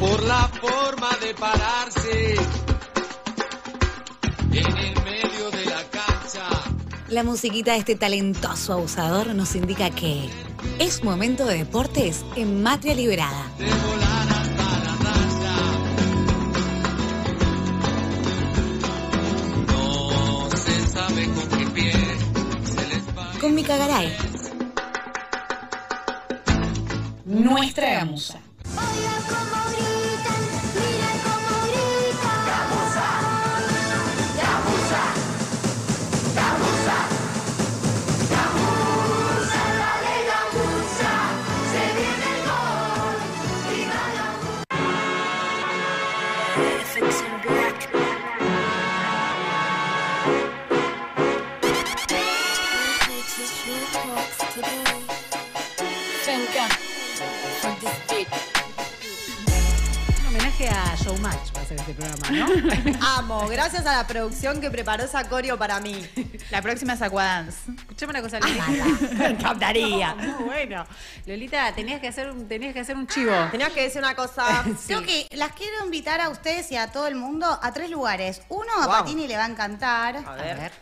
por la forma de pararse en el medio de la cancha. La musiquita de este talentoso abusador nos indica que es momento de deportes en Matria Liberada. De volar hasta la raya. No se sabe con qué pie se les va. Con Mica Garay. Nuestra gamusa. Oiga a Showmatch va a ser este programa, ¿no? Amo, gracias a la producción que preparó esa coreo para mí. La próxima es Aquadance. Escuchame una cosa, Lolita. Me encantaría. Muy bueno. Lolita, tenías que hacer un, tenías que hacer un chivo. Tenías que decir una cosa. Creo que las quiero invitar a ustedes y a todo el mundo a tres lugares. Uno a Wow. Patini le va a encantar. A ver.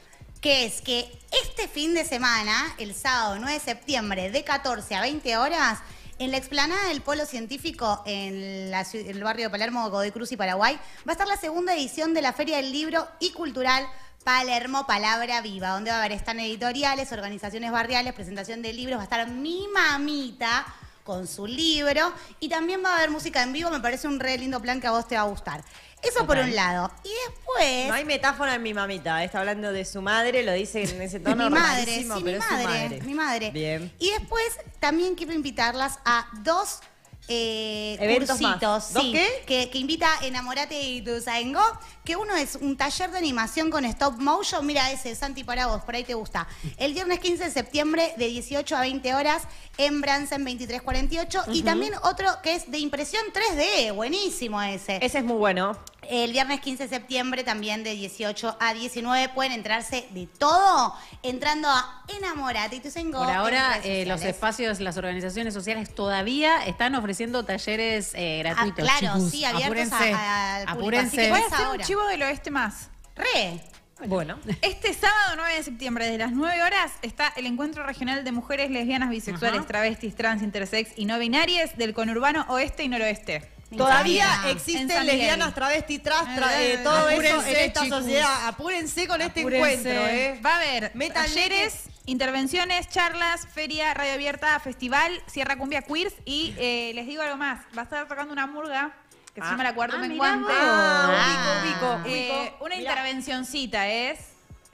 Que es que este fin de semana, el sábado 9 de septiembre, de 14 a 20 horas, en la explanada del Polo Científico en, el barrio de Palermo, Godoy Cruz y Paraguay, va a estar la segunda edición de la Feria del Libro y Cultural Palermo Palabra Viva, donde va a haber stand editoriales, organizaciones barriales, presentación de libros, va a estar mi mamita con su libro y también va a haber música en vivo, me parece un re lindo plan que a vos te va a gustar. Eso por un lado. Y después... No hay metáfora en mi mamita. Está hablando de su madre, lo dice en ese tono mi madre, sí, pero mi es su madre. mi madre. Bien. Y después también quiero invitarlas a dos eh, Eventos más. cursitos, ¿Dos sí, qué? Que, que invita Enamorate y tu Saengo, que uno es un taller de animación con stop motion, mira ese, Santi, para vos, por ahí te gusta. El viernes 15 de septiembre de 18 a 20 horas en Bransen 2348 y también otro que es de impresión 3D, buenísimo ese. Ese es muy bueno. El viernes 15 de septiembre también de 18 a 19 pueden enterarse de todo entrando a Enamorate y tu Sengo Por ahora, eh, los espacios, las organizaciones sociales todavía están ofreciendo talleres eh, gratuitos. Ah, claro, chicos. sí, abiertos a- Apúrense, al público, apúrense. así que Voy a hacer un chivo del oeste más. Re. Bueno. Este sábado 9 de septiembre, desde las 9 horas, está el Encuentro Regional de Mujeres Lesbianas, Bisexuales, Ajá. Travestis, Trans, Intersex y No Binarias del conurbano oeste y noroeste. Todavía existen lesbianas, Miguel. travestis, trans, tra- Eh, todo eso en esta chicos. sociedad. Apúrense con este Apúrense. encuentro, ¿eh? Va a haber talleres, intervenciones, charlas, feria, radio abierta, festival, Sierra Cumbia Queers y eh, les digo algo más, va a estar tocando una murga que se Ah. llama La Cuarto Ah, Menguante. vos. Ah, ubico, ubico, Eh, ubico. una Mirá. intervencioncita es,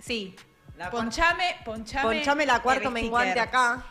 sí, La ponchame, ponchame. Ponchame la cuarto menguante acá.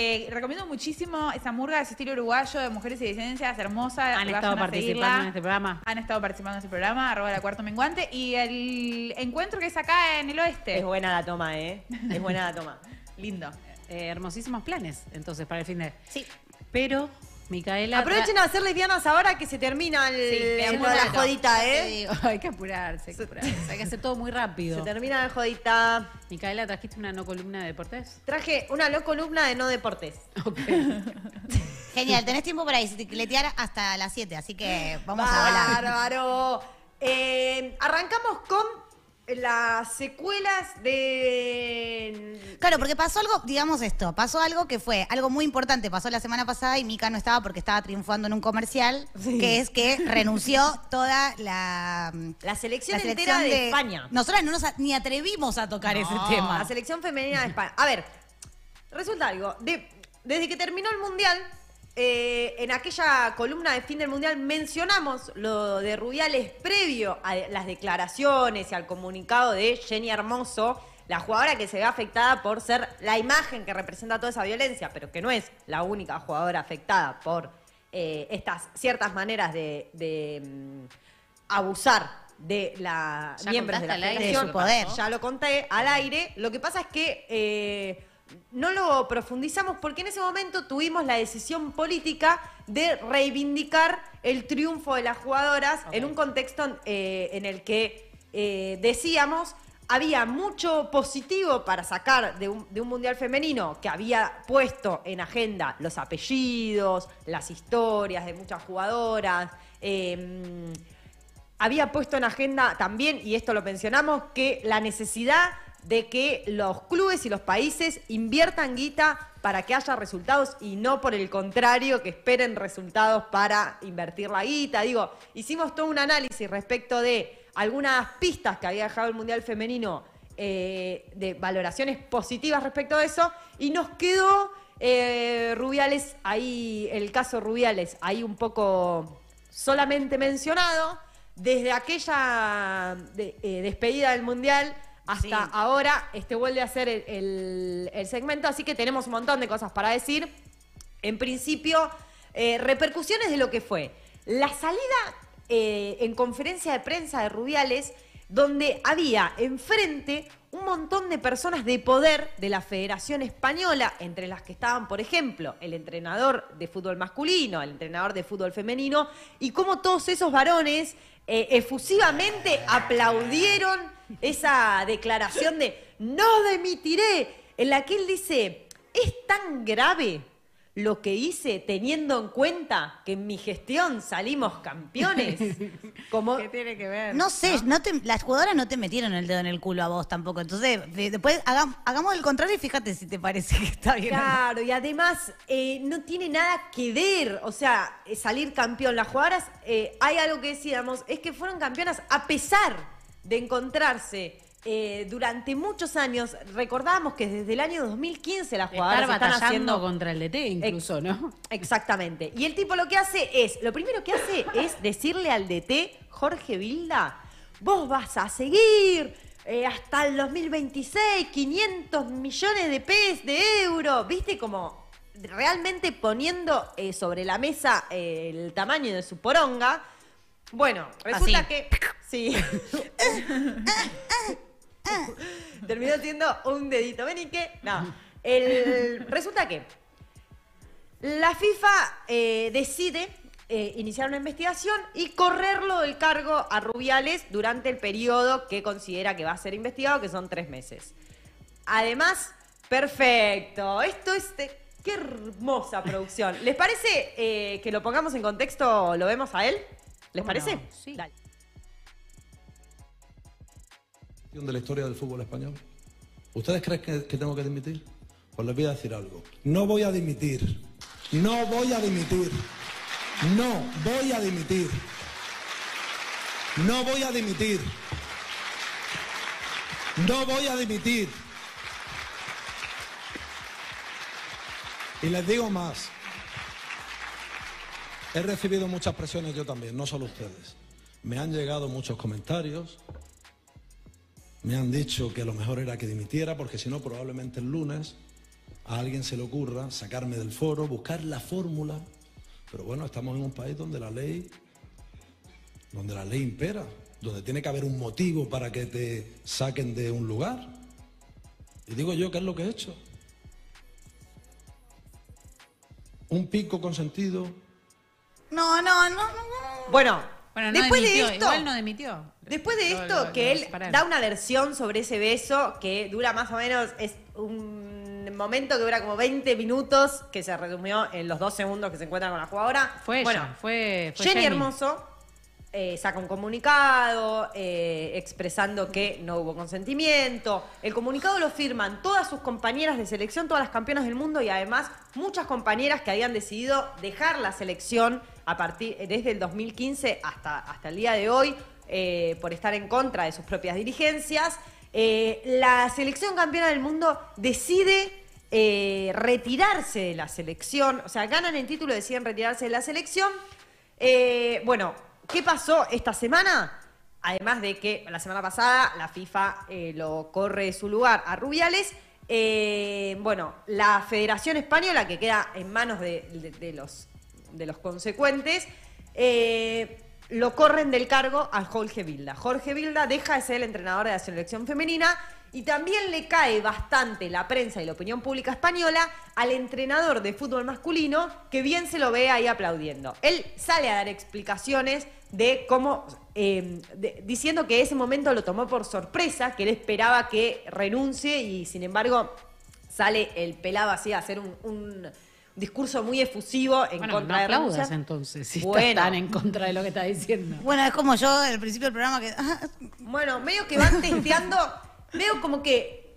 Eh, recomiendo muchísimo esa murga, ese estilo uruguayo de mujeres y disidencias, hermosa. Han estado participando seguirla. en este programa. Han estado participando en este programa, arroba la cuarto menguante. Y el encuentro que es acá en el oeste. Es buena la toma, ¿eh? Es buena la toma. Lindo. Eh, hermosísimos planes, entonces, para el fin de. Sí. Pero, Micaela. Aprovechen a hacer lesbianas ahora que se termina el, Sí, de la rato. jodita, Te ¿eh? digo, hay que apurarse, hay que apurarse. Hay que hacer todo muy rápido. Se termina la jodita. Micaela, ¿trajiste una no columna de deportes? Traje una no columna de no deportes. Genial, tenés tiempo para bicicletear hasta las 7, así que vamos a volar. Bárbaro. Eh, arrancamos con las secuelas de. Claro, porque pasó algo, digamos esto, pasó algo que fue algo muy importante, pasó la semana pasada y Mica no estaba porque estaba triunfando en un comercial, Sí. que es que renunció toda la, La selección, la entera de, España. Nosotras no nos a- ni atrevimos a tocar ese tema. La selección femenina de España. A ver, resulta algo. De- desde que terminó el Mundial, eh, en aquella columna de fin del Mundial mencionamos lo de Rubiales previo a las declaraciones y al comunicado de Jenny Hermoso, la jugadora que se ve afectada por ser la imagen que representa toda esa violencia, pero que no es la única jugadora afectada por eh, estas ciertas maneras de, de, mm, abusar de la Ya miembros de la federación. Ya lo conté al aire. Lo que pasa es que eh, no lo profundizamos porque en ese momento tuvimos la decisión política de reivindicar el triunfo de las jugadoras en un contexto eh, en el que eh, decíamos había mucho positivo para sacar de un, de un mundial femenino que había puesto en agenda los apellidos, las historias de muchas jugadoras. eh, había puesto en agenda también, y esto lo mencionamos, que la necesidad de que los clubes y los países inviertan guita para que haya resultados y no por el contrario que esperen resultados para invertir la guita. Digo, hicimos todo un análisis respecto de algunas pistas que había dejado el Mundial Femenino eh, de valoraciones positivas respecto de eso y nos quedó eh, Rubiales ahí, el caso Rubiales ahí un poco solamente mencionado desde aquella eh, despedida del Mundial hasta Sí. ahora, este vuelve a ser el, el- el segmento, así que tenemos un montón de cosas para decir. En principio, eh, repercusiones de lo que fue la salida eh, en conferencia de prensa de Rubiales, donde había enfrente un montón de personas de poder de la Federación Española, entre las que estaban, por ejemplo, el entrenador de fútbol masculino, el entrenador de fútbol femenino, y cómo todos esos varones eh, efusivamente aplaudieron esa declaración de no demitiré, en la que él dice, es tan grave lo que hice teniendo en cuenta que en mi gestión salimos campeones. Como, ¿Qué tiene que ver? No sé, no te- las jugadoras no te metieron el dedo en el culo a vos tampoco. Entonces, de- después hagam- hagamos el contrario y fíjate si te parece que está bien. Claro, y además eh, no tiene nada que ver, o sea, eh, salir campeón. Las jugadoras, eh, hay algo que decíamos, es que fueron campeonas a pesar de encontrarse eh, durante muchos años. Recordábamos que desde el año 2015 las jugadoras estar están batallando haciendo contra el DT incluso, ¿no? Exactamente. Y el tipo lo que hace es, lo primero que hace es decirle al DT, Jorge Vilda, vos vas a seguir eh, hasta el 2026, 500 millones de pesos, de euros, viste como realmente poniendo eh, sobre la mesa eh, el tamaño de su poronga. Bueno, resulta Así. que... Sí. Terminó siendo un dedito menique. No. El, resulta que la FIFA eh, decide eh, iniciar una investigación y correrlo del cargo a Rubiales durante el periodo que considera que va a ser investigado, que son tres meses. Además, perfecto. Esto es de- qué hermosa producción. ¿Les parece eh, que lo pongamos en contexto? ¿Lo vemos a él? ¿Les ¿Cómo parece? no? Sí. Dale. de la historia del fútbol español. ¿Ustedes creen que, que tengo que dimitir? Pues les voy a decir algo. No voy a dimitir. No voy a dimitir. No voy a dimitir. No voy a dimitir. No voy a dimitir. Y les digo más. He recibido muchas presiones yo también, no solo ustedes. Me han llegado muchos comentarios, me han dicho que lo mejor era que dimitiera porque si no probablemente el lunes a alguien se le ocurra sacarme del foro, buscar la fórmula. Pero bueno, estamos en un país donde la ley, donde la ley impera, donde tiene que haber un motivo para que te saquen de un lugar. Y digo yo, ¿qué es lo que he hecho? Un pico consentido, No, no, no, no, no. Bueno, Bueno, no después de esto... igual no dimitió. Después de esto, lo- que lo él da una versión sobre ese beso que dura más o menos, es un momento que dura como 20 minutos, que se resumió en los dos segundos que se encuentran con la jugadora. Fue ella, bueno, fue, fue Jenny, Hermoso eh, saca un comunicado eh, expresando que no hubo consentimiento. El comunicado lo firman todas sus compañeras de selección, todas las campeonas del mundo y además muchas compañeras que habían decidido dejar la selección desde el 2015 hasta, hasta el día de hoy eh, por estar en contra de sus propias dirigencias. Eh, la selección campeona del mundo decide eh, retirarse de la selección, o sea, ganan el título, deciden retirarse de la selección. Bueno, ¿qué pasó esta semana? Además de que la semana pasada la FIFA lo corre de su lugar a Rubiales. bueno, la Federación Española, que queda en manos de- de los, de los consecuentes, eh, lo corren del cargo a Jorge Vilda. Jorge Vilda deja de ser el entrenador de la selección femenina y también le cae bastante la prensa y la opinión pública española al entrenador de fútbol masculino que bien se lo ve ahí aplaudiendo. Él sale a dar explicaciones de cómo, eh, diciendo que ese momento lo tomó por sorpresa, que él esperaba que renuncie y sin embargo sale el pelado así a hacer un discurso muy efusivo en Bueno, no contra de entonces, si Bueno. estás tan en contra de lo que está diciendo. Bueno, es como yo al principio del programa que. ah, Bueno, medio que van testeando, veo como que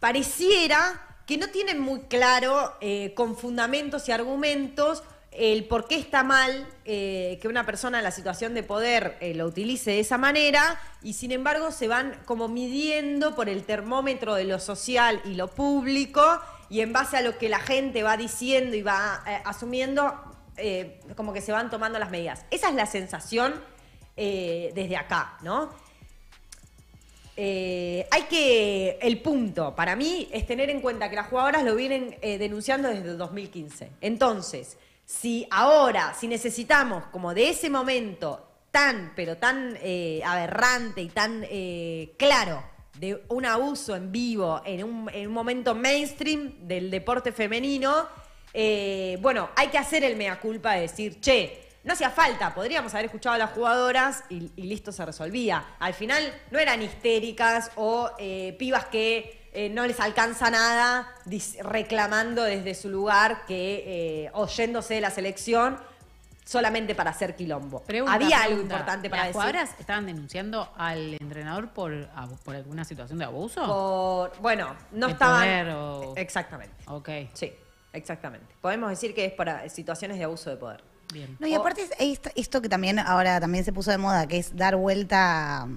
pareciera que no tienen muy claro, eh, con fundamentos y argumentos, el por qué está mal eh, que una persona en la situación de poder eh, lo utilice de esa manera y sin embargo se van como midiendo por el termómetro de lo social y lo público y en base a lo que la gente va diciendo y va eh, asumiendo, eh, como que se van tomando las medidas. Esa es la sensación eh, desde acá, ¿no? Hay que, el punto para mí es tener en cuenta que las jugadoras lo vienen denunciando desde el 2015. Entonces, si ahora, si necesitamos como de ese momento tan, pero tan aberrante y tan claro de un abuso en vivo en un, en un momento mainstream del deporte femenino, eh, bueno, hay que hacer el mea culpa de decir, che, no hacía falta, podríamos haber escuchado a las jugadoras y, listo se resolvía. Al final no eran histéricas o eh, pibas que eh, no les alcanza nada reclamando desde su lugar que oyéndose de la selección solamente para hacer quilombo. Pregunta, Había algo importante para ¿Las decir. jugadoras estaban denunciando al entrenador por, por alguna situación de abuso? Por, bueno, no De estaban. poder o- Exactamente. Ok, Sí, exactamente. Podemos decir que es para situaciones de abuso de poder. bien. No, y aparte es esto, esto que también ahora también se puso de moda, que es dar vuelta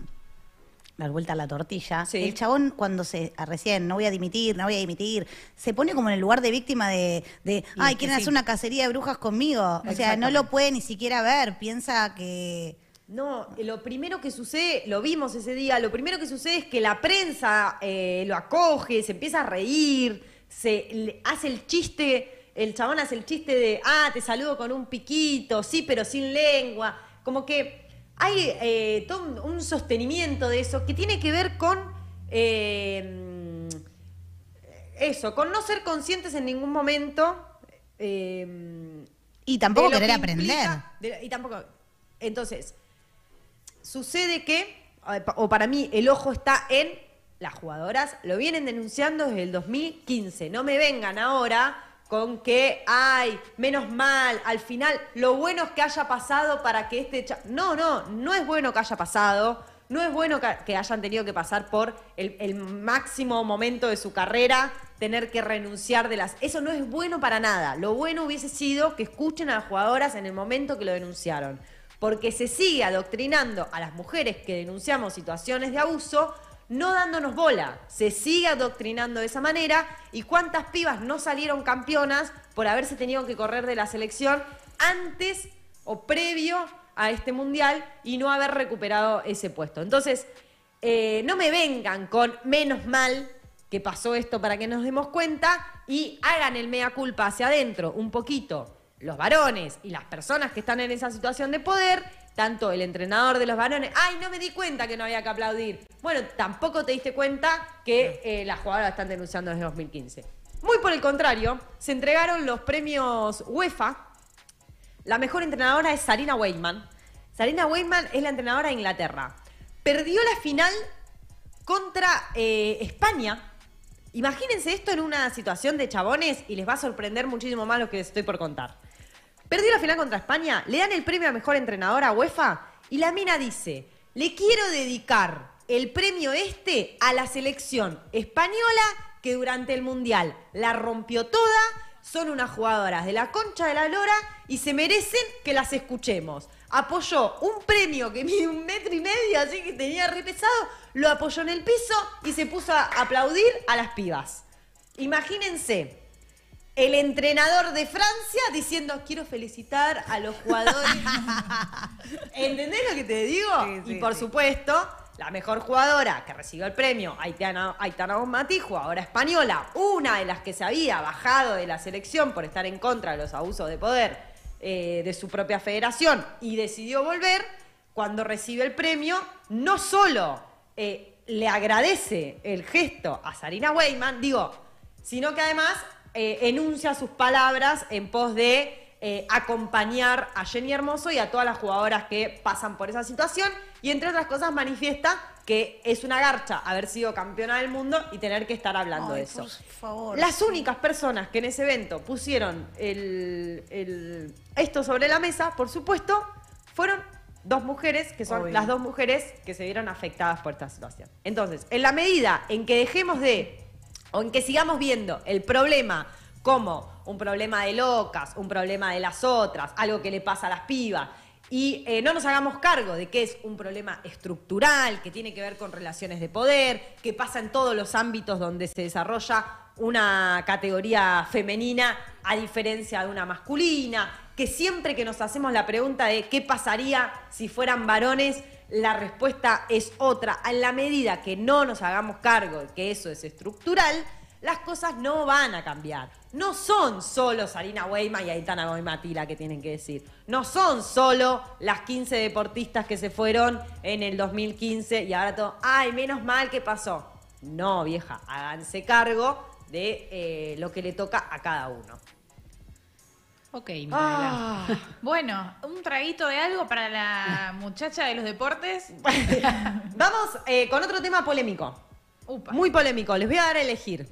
dar vuelta a la tortilla. Sí. El chabón cuando se ah, recién no voy a dimitir, no voy a dimitir, se pone como en el lugar de víctima de, de ay, quieren sí. hacer una cacería de brujas conmigo. O sea, no lo puede ni siquiera ver, piensa que No, lo primero que sucede, lo vimos ese día, lo primero que sucede es que la prensa eh, lo acoge, se empieza a reír, se le- hace el chiste, el chabón hace el chiste de, ah, te saludo con un piquito, sí, pero sin lengua. Como que hay eh, todo un, sostenimiento de eso que tiene que ver con eh, eso, con no ser conscientes en ningún momento. eh, y tampoco querer que aprender. implica- de- y tampoco. Entonces, sucede que, o para mí, el ojo está en las jugadoras, lo vienen denunciando desde el 2015. No me vengan ahora con que, ay, menos mal, al final, lo bueno es que haya pasado para que este... cha-". No, no, no es bueno que haya pasado. No es bueno que, que hayan tenido que pasar por el, el máximo momento de su carrera, tener que renunciar de las... Eso no es bueno para nada. Lo bueno hubiese sido que escuchen a las jugadoras en el momento que lo denunciaron. Porque se sigue adoctrinando a las mujeres que denunciamos situaciones de abuso, no dándonos bola. Se sigue adoctrinando de esa manera. ¿Y cuántas pibas no salieron campeonas por haberse tenido que correr de la selección antes o previo a este mundial y no haber recuperado ese puesto? Entonces, eh, no me vengan con menos mal que pasó esto para que nos demos cuenta y hagan el mea culpa hacia adentro un poquito los varones y las personas que están en esa situación de poder, tanto el entrenador de los varones, ay, no me di cuenta que no había que aplaudir. Bueno, tampoco te diste cuenta que eh, las jugadoras están denunciando desde 2015. Muy por el contrario, se entregaron los premios UEFA. La mejor entrenadora es Sarina Weidman. Sarina Weidman es la entrenadora de Inglaterra. Perdió la final contra eh, España. Imagínense esto en una situación de chabones y les va a sorprender muchísimo más lo que les estoy por contar. Perdió la final contra España, le dan el premio a mejor entrenadora a UEFA y la mina dice, le quiero dedicar el premio este a la selección española que durante el Mundial la rompió toda, son unas jugadoras de la concha de la lora y se merecen que las escuchemos. Apoyó un premio que mide un metro y medio, así que tenía re pesado, lo apoyó en el piso y se puso a aplaudir a las pibas. Imagínense, el entrenador de Francia diciendo quiero felicitar a los jugadores. ¿Entendés lo que te digo? y por supuesto, la mejor jugadora que recibió el premio, Aitana, Aitana Bonmatí, jugadora española, una de las que se había bajado de la selección por estar en contra de los abusos de poder eh, de su propia federación y decidió volver, cuando recibe el premio, no solo eh, le agradece el gesto a Sarina Weyman, digo, sino que además eh, enuncia sus palabras en pos de eh, acompañar a Jenny Hermoso y a todas las jugadoras que pasan por esa situación y entre otras cosas manifiesta que es una garcha haber sido campeona del mundo y tener que estar hablando Ay, de eso. por favor, Las únicas personas que en ese evento pusieron el- el- esto sobre la mesa, por supuesto, fueron dos mujeres, que son Obvio. las dos mujeres que se vieron afectadas por esta situación. Entonces, en la medida en que dejemos de, o en que sigamos viendo el problema como un problema de locas, un problema de las otras, algo que le pasa a las pibas, y eh, no nos hagamos cargo de que es un problema estructural, que tiene que ver con relaciones de poder, que pasa en todos los ámbitos donde se desarrolla una categoría femenina a diferencia de una masculina, que siempre que nos hacemos la pregunta de qué pasaría si fueran varones, la respuesta es otra. En la medida que no nos hagamos cargo de que eso es estructural, las cosas no van a cambiar. No son solo Sarina Weima y Aitana Goimatila que tienen que decir. No son solo las 15 deportistas que se fueron en el 2015 y ahora todo, ay, menos mal que pasó. No, vieja, háganse cargo de eh, lo que le toca a cada uno. Ok. Ah. Bueno, un traguito de algo para la muchacha de los deportes. Vamos eh, con otro tema polémico. Upa. Muy polémico. Les voy a dar a elegir.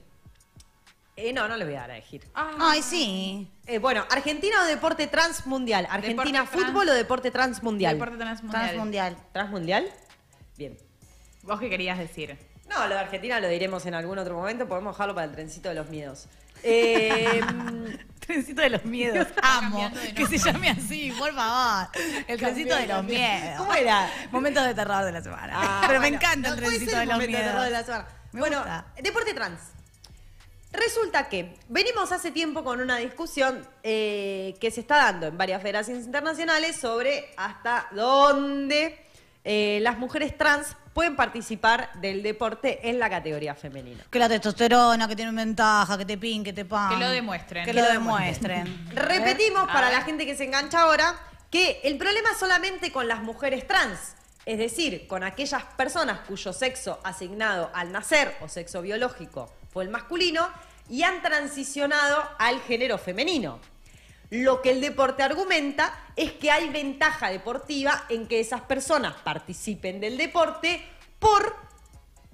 Eh, no, no les voy a dar a elegir. Ah, Ay, sí. Eh, bueno, ¿Argentina o deporte transmundial? ¿Argentina Deporte trans- fútbol o deporte transmundial? Deporte transmundial. Transmundial. ¿Transmundial? Bien. ¿Vos qué querías decir? No, lo de Argentina lo diremos en algún otro momento. Podemos dejarlo para el trencito de los miedos. Eh, Trencito de los miedos. Amo que se llame así, por favor. El trencito de los miedos. ¿Cómo era? Momentos de terror de la semana. Ah, Pero me bueno, encanta el trencito de los momento de terror de la miedos. semana. Me bueno, gusta. deporte trans. Resulta que venimos hace tiempo con una discusión eh, que se está dando en varias federaciones internacionales sobre hasta dónde eh, las mujeres trans pueden participar del deporte en la categoría femenina. Que la testosterona, que tiene ventaja, que te pin, que te pan. Que lo demuestren. Que Que lo demuestren. Repetimos para la gente que se engancha ahora que el problema es solamente con las mujeres trans, es decir, con aquellas personas cuyo sexo asignado al nacer o sexo biológico fue el masculino y han transicionado al género femenino. Lo que el deporte argumenta es que hay ventaja deportiva en que esas personas participen del deporte por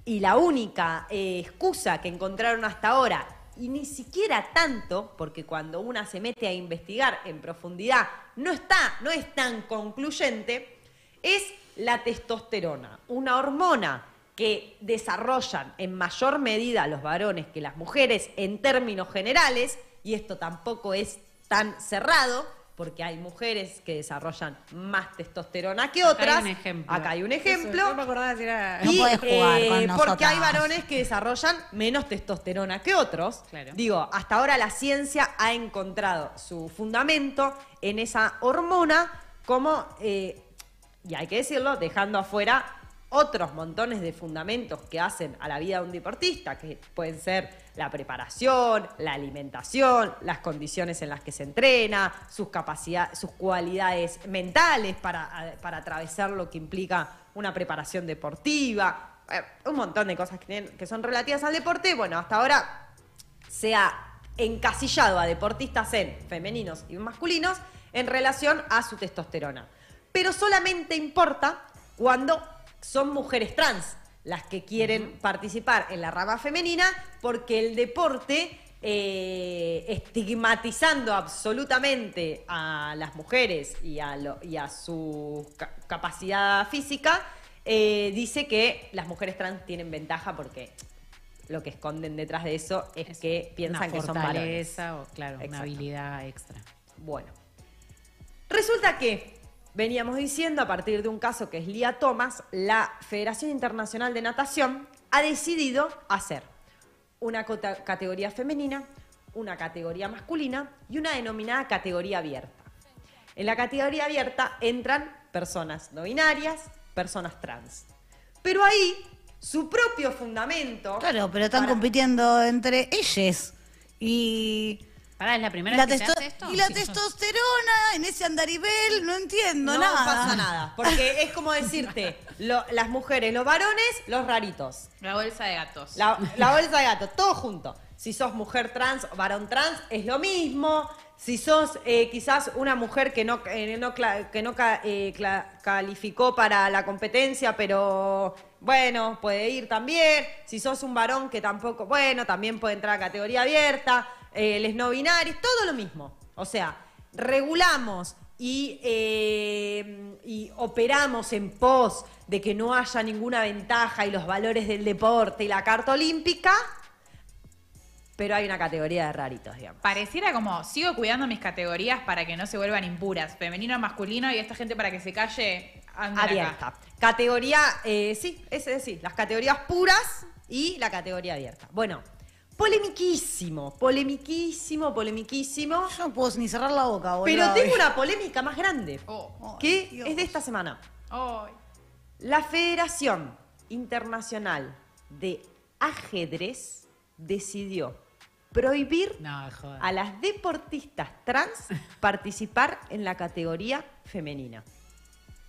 y la única eh, excusa que encontraron hasta ahora, y ni siquiera tanto, porque cuando una se mete a investigar en profundidad, no está, no es tan concluyente, es la testosterona, una hormona que desarrollan en mayor medida los varones que las mujeres en términos generales, y esto tampoco es tan cerrado, porque hay mujeres que desarrollan más testosterona que Acá hay otras. un ejemplo. Acá hay un ejemplo. No me acordaba si era... No Y, podés jugar con eh, Porque hay varones que desarrollan menos testosterona que otros. Claro. Digo, hasta ahora la ciencia ha encontrado su fundamento en esa hormona como, eh, y hay que decirlo, dejando afuera otros montones de fundamentos que hacen a la vida de un deportista, que pueden ser la preparación, la alimentación, las condiciones en las que se entrena, sus capacidades, sus cualidades mentales para, para atravesar lo que implica una preparación deportiva, eh, un montón de cosas que, que son relativas al deporte. Bueno, hasta ahora se ha encasillado a deportistas en femeninos y masculinos en relación a su testosterona. Pero solamente importa cuando son mujeres trans las que quieren participar en la rama femenina porque el deporte, eh, estigmatizando absolutamente a las mujeres y a, lo- y a su ca- capacidad física, eh, dice que las mujeres trans tienen ventaja porque lo que esconden detrás de eso es, que piensan que son varones. o, claro, Exacto. una habilidad extra. Bueno, resulta que veníamos diciendo a partir de un caso que es Lía Thomas, la Federación Internacional de Natación ha decidido hacer una categoría femenina, una categoría masculina y una denominada categoría abierta. En la categoría abierta entran personas no binarias, personas trans. Pero ahí su propio fundamento Claro, pero están para- compitiendo entre ellas. Y Pará, es la primera La vez que se testo- hace esto. y la testosterona en ese andarivel, no entiendo No nada. pasa nada. Porque es como decirte, lo- las mujeres, los varones, los raritos. La bolsa de gatos. La, la bolsa de gato, todo junto. Si sos mujer trans o varón trans, es lo mismo. Si sos eh, quizás una mujer que no, eh, no cla- que no ca- eh, cla- calificó para la competencia, pero bueno, puede ir también. Si sos un varón que tampoco, bueno, también puede entrar a categoría abierta. Eh, les no binarios, todo lo mismo. O sea, regulamos y, eh, y operamos en pos de que no haya ninguna ventaja y los valores del deporte y la carta olímpica, pero hay una categoría de raritos, digamos. Pareciera como, sigo cuidando mis categorías para que no se vuelvan impuras. Femenino, masculino y esta gente para que se calle. anden acá. Abierta. Categoría, eh, sí, es decir, las categorías puras y la categoría abierta. Bueno, polemiquísimo, polemiquísimo, polemiquísimo. Yo no puedo ni cerrar la boca, boludo. Pero tengo una polémica más grande, Oh, que Dios. es de esta semana. ay. La Federación Internacional de Ajedrez decidió prohibir No, a las deportistas trans participar en la categoría femenina.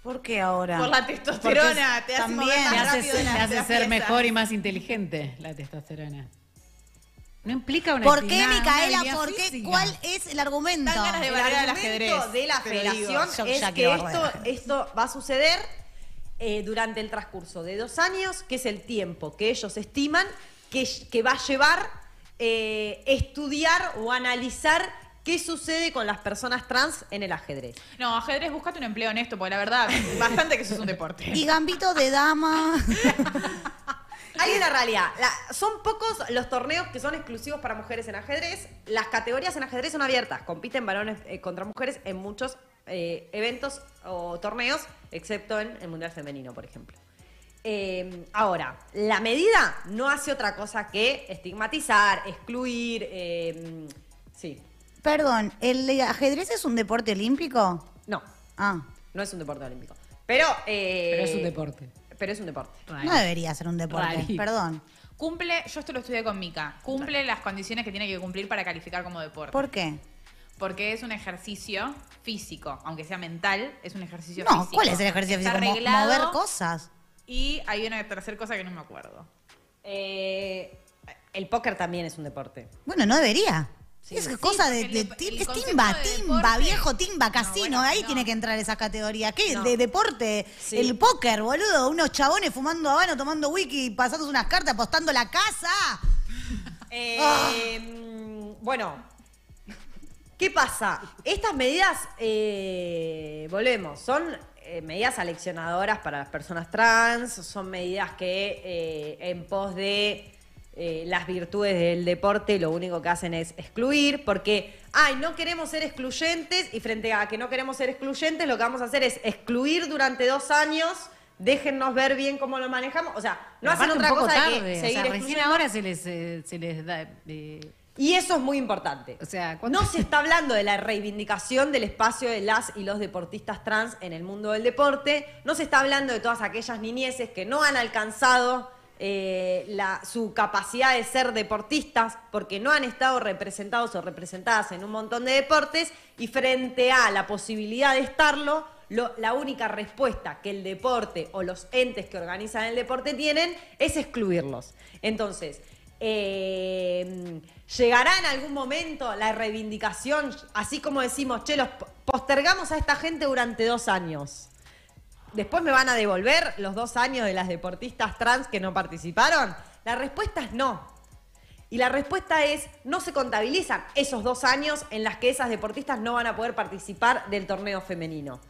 ¿Por qué ahora? Por la testosterona, Porque te hace mover también. más Te hace, te hace ser mejor y más inteligente la testosterona. No implica una ¿Por qué, Micaela? ¿Por qué? física. ¿Cuál es el argumento? Dan ganas de El al argumento ajedrez, de la digo. federación es que esto, esto va a suceder eh, durante el transcurso de dos años, que es el tiempo que ellos estiman que, que va a llevar eh, estudiar o analizar qué sucede con las personas trans en el ajedrez. No, ajedrez, búscate un empleo honesto, porque la verdad, bastante que eso es un deporte. Y gambito de dama. Hay una realidad. La- son pocos los torneos que son exclusivos para mujeres en ajedrez. Las categorías en ajedrez son abiertas. Compiten varones eh, contra mujeres en muchos eh, eventos o torneos, excepto en el Mundial Femenino, por ejemplo. Eh, ahora, la medida no hace otra cosa que estigmatizar, excluir. eh, sí. Perdón, ¿el ajedrez es un deporte olímpico? No, Ah, no es un deporte olímpico. Pero. eh, Pero es un deporte. Pero es un deporte. no debería ser un deporte. Rari. Perdón. Cumple, yo esto lo estudié con Mica, cumple las condiciones que tiene que cumplir para calificar como deporte. ¿Por qué? Porque es un ejercicio físico, aunque sea mental, es un ejercicio No, físico. ¿cuál es el ejercicio Está físico? Mo- arreglado Mover cosas. Y hay una tercera cosa que no me acuerdo. Eh, el póker también es un deporte. Bueno, no debería. Sí. es Sí, cosa de, de el- el timba, de timba, deporte- viejo timba, No, casino, bueno, ahí no. tiene que entrar esa categoría. ¿Qué? No. De deporte, Sí. el póker, boludo, unos chabones fumando habano, tomando wiki, pasándose unas cartas, apostando la casa. Eh, mm, Bueno, ¿qué pasa? Estas medidas, eh, volvemos, son eh, medidas aleccionadoras para las personas trans, son medidas que eh, en pos de eh, las virtudes del deporte lo único que hacen es excluir, porque, ay, no queremos ser excluyentes y frente a que no queremos ser excluyentes, lo que vamos a hacer es excluir durante dos años. Déjennos ver bien cómo lo manejamos. O sea, no hacen otra un poco cosa tarde. que o seguir sea, recién ahora se les, eh, se les da. eh, Y eso es muy importante. O sea, ¿cuánto- no se está hablando de la reivindicación del espacio de las y los deportistas trans en el mundo del deporte. No se está hablando de todas aquellas niñeces que no han alcanzado eh, la- su capacidad de ser deportistas porque no han estado representados o representadas en un montón de deportes y frente a la posibilidad de estarlo, lo- la única respuesta que el deporte o los entes que organizan el deporte tienen es excluirlos. Entonces, eh, llegará en algún momento la reivindicación, así como decimos, che, los po- postergamos a esta gente durante dos años. Después me van a devolver los dos años de las deportistas trans que no participaron. La respuesta es no. Y la respuesta es, no se contabilizan esos dos años en las que esas deportistas no van a poder participar del torneo femenino.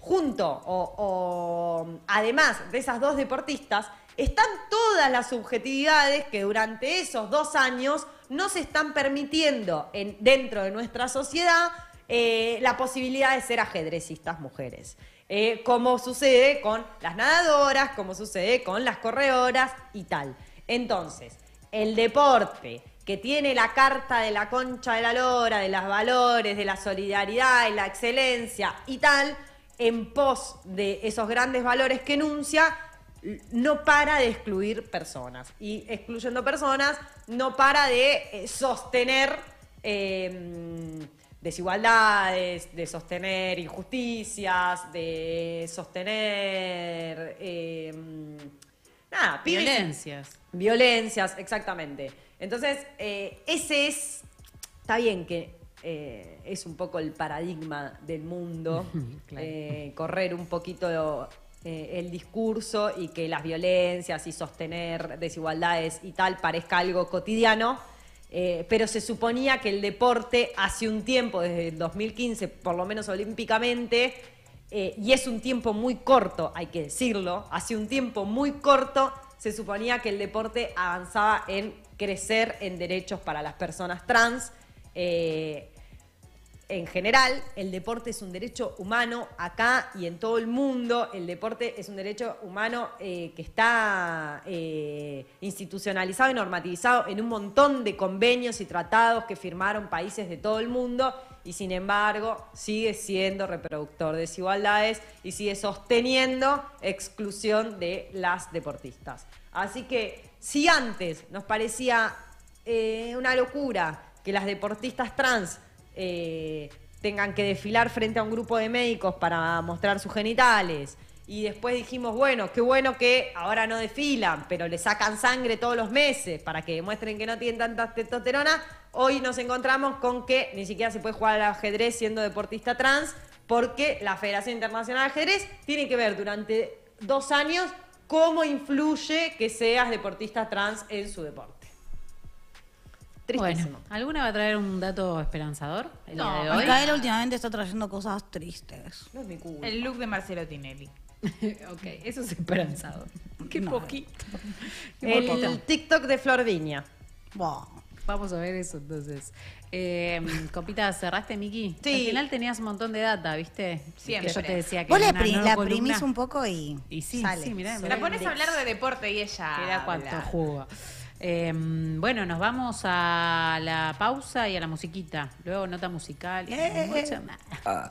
Junto o, además de esas dos deportistas, están todas las subjetividades que durante esos dos años no se están permitiendo en- dentro de nuestra sociedad eh, la posibilidad de ser ajedrecistas mujeres. Eh, como sucede con las nadadoras, como sucede con las corredoras y tal. Entonces, el deporte que tiene la carta de la concha de la lora, de los valores, de la solidaridad, de la excelencia y tal, en pos de esos grandes valores que enuncia, no para de excluir personas. Y excluyendo personas, no para de eh, sostener eh, desigualdades, de sostener injusticias, de sostener... eh, nada, pibes Violencias. Violencias, exactamente. Entonces, eh, ese es, está bien que eh, es un poco el paradigma del mundo, Claro. eh, correr un poquito eh, el discurso y que las violencias y sostener desigualdades y tal parezca algo cotidiano. Eh, pero se suponía que el deporte hace un tiempo, desde el 2015, por lo menos olímpicamente, eh, y es un tiempo muy corto, hay que decirlo, hace un tiempo muy corto se suponía que el deporte avanzaba en crecer en derechos para las personas trans. eh, en general, el deporte es un derecho humano acá y en todo el mundo. El deporte es un derecho humano eh, que está eh, institucionalizado y normativizado en un montón de convenios y tratados que firmaron países de todo el mundo y sin embargo sigue siendo reproductor de desigualdades y sigue sosteniendo exclusión de las deportistas. Así que si antes nos parecía eh, una locura que las deportistas trans eh, tengan que desfilar frente a un grupo de médicos para mostrar sus genitales. Y después dijimos, bueno, qué bueno que ahora no desfilan, pero le sacan sangre todos los meses para que demuestren que no tienen tanta testosterona. Hoy nos encontramos con que ni siquiera se puede jugar al ajedrez siendo deportista trans, porque la Federación Internacional de Ajedrez tiene que ver durante dos años cómo influye que seas deportista trans en su deporte. Tristísimo. Bueno, ¿alguna va a traer un dato esperanzador el No, día de hoy? Micaela últimamente está trayendo cosas tristes. No es mi culpa. El look de Marcelo Tinelli. ok, eso es esperanzador. Qué poquito. Qué El poquito. TikTok de Flor Viña. Buah. Vamos a ver eso entonces. Eh, Copita, ¿cerraste, Miki? Sí. Al final tenías un montón de data, ¿viste? Siempre. Que yo te decía que Vos la, pri- no primís un poco y, Y sí, sale. sí, mirá, La pones a hablar de deporte y ella. Mira cuánto habla. jugo. Eh, bueno, nos vamos a la pausa y a la musiquita. Luego nota musical. y Eh. mucho más.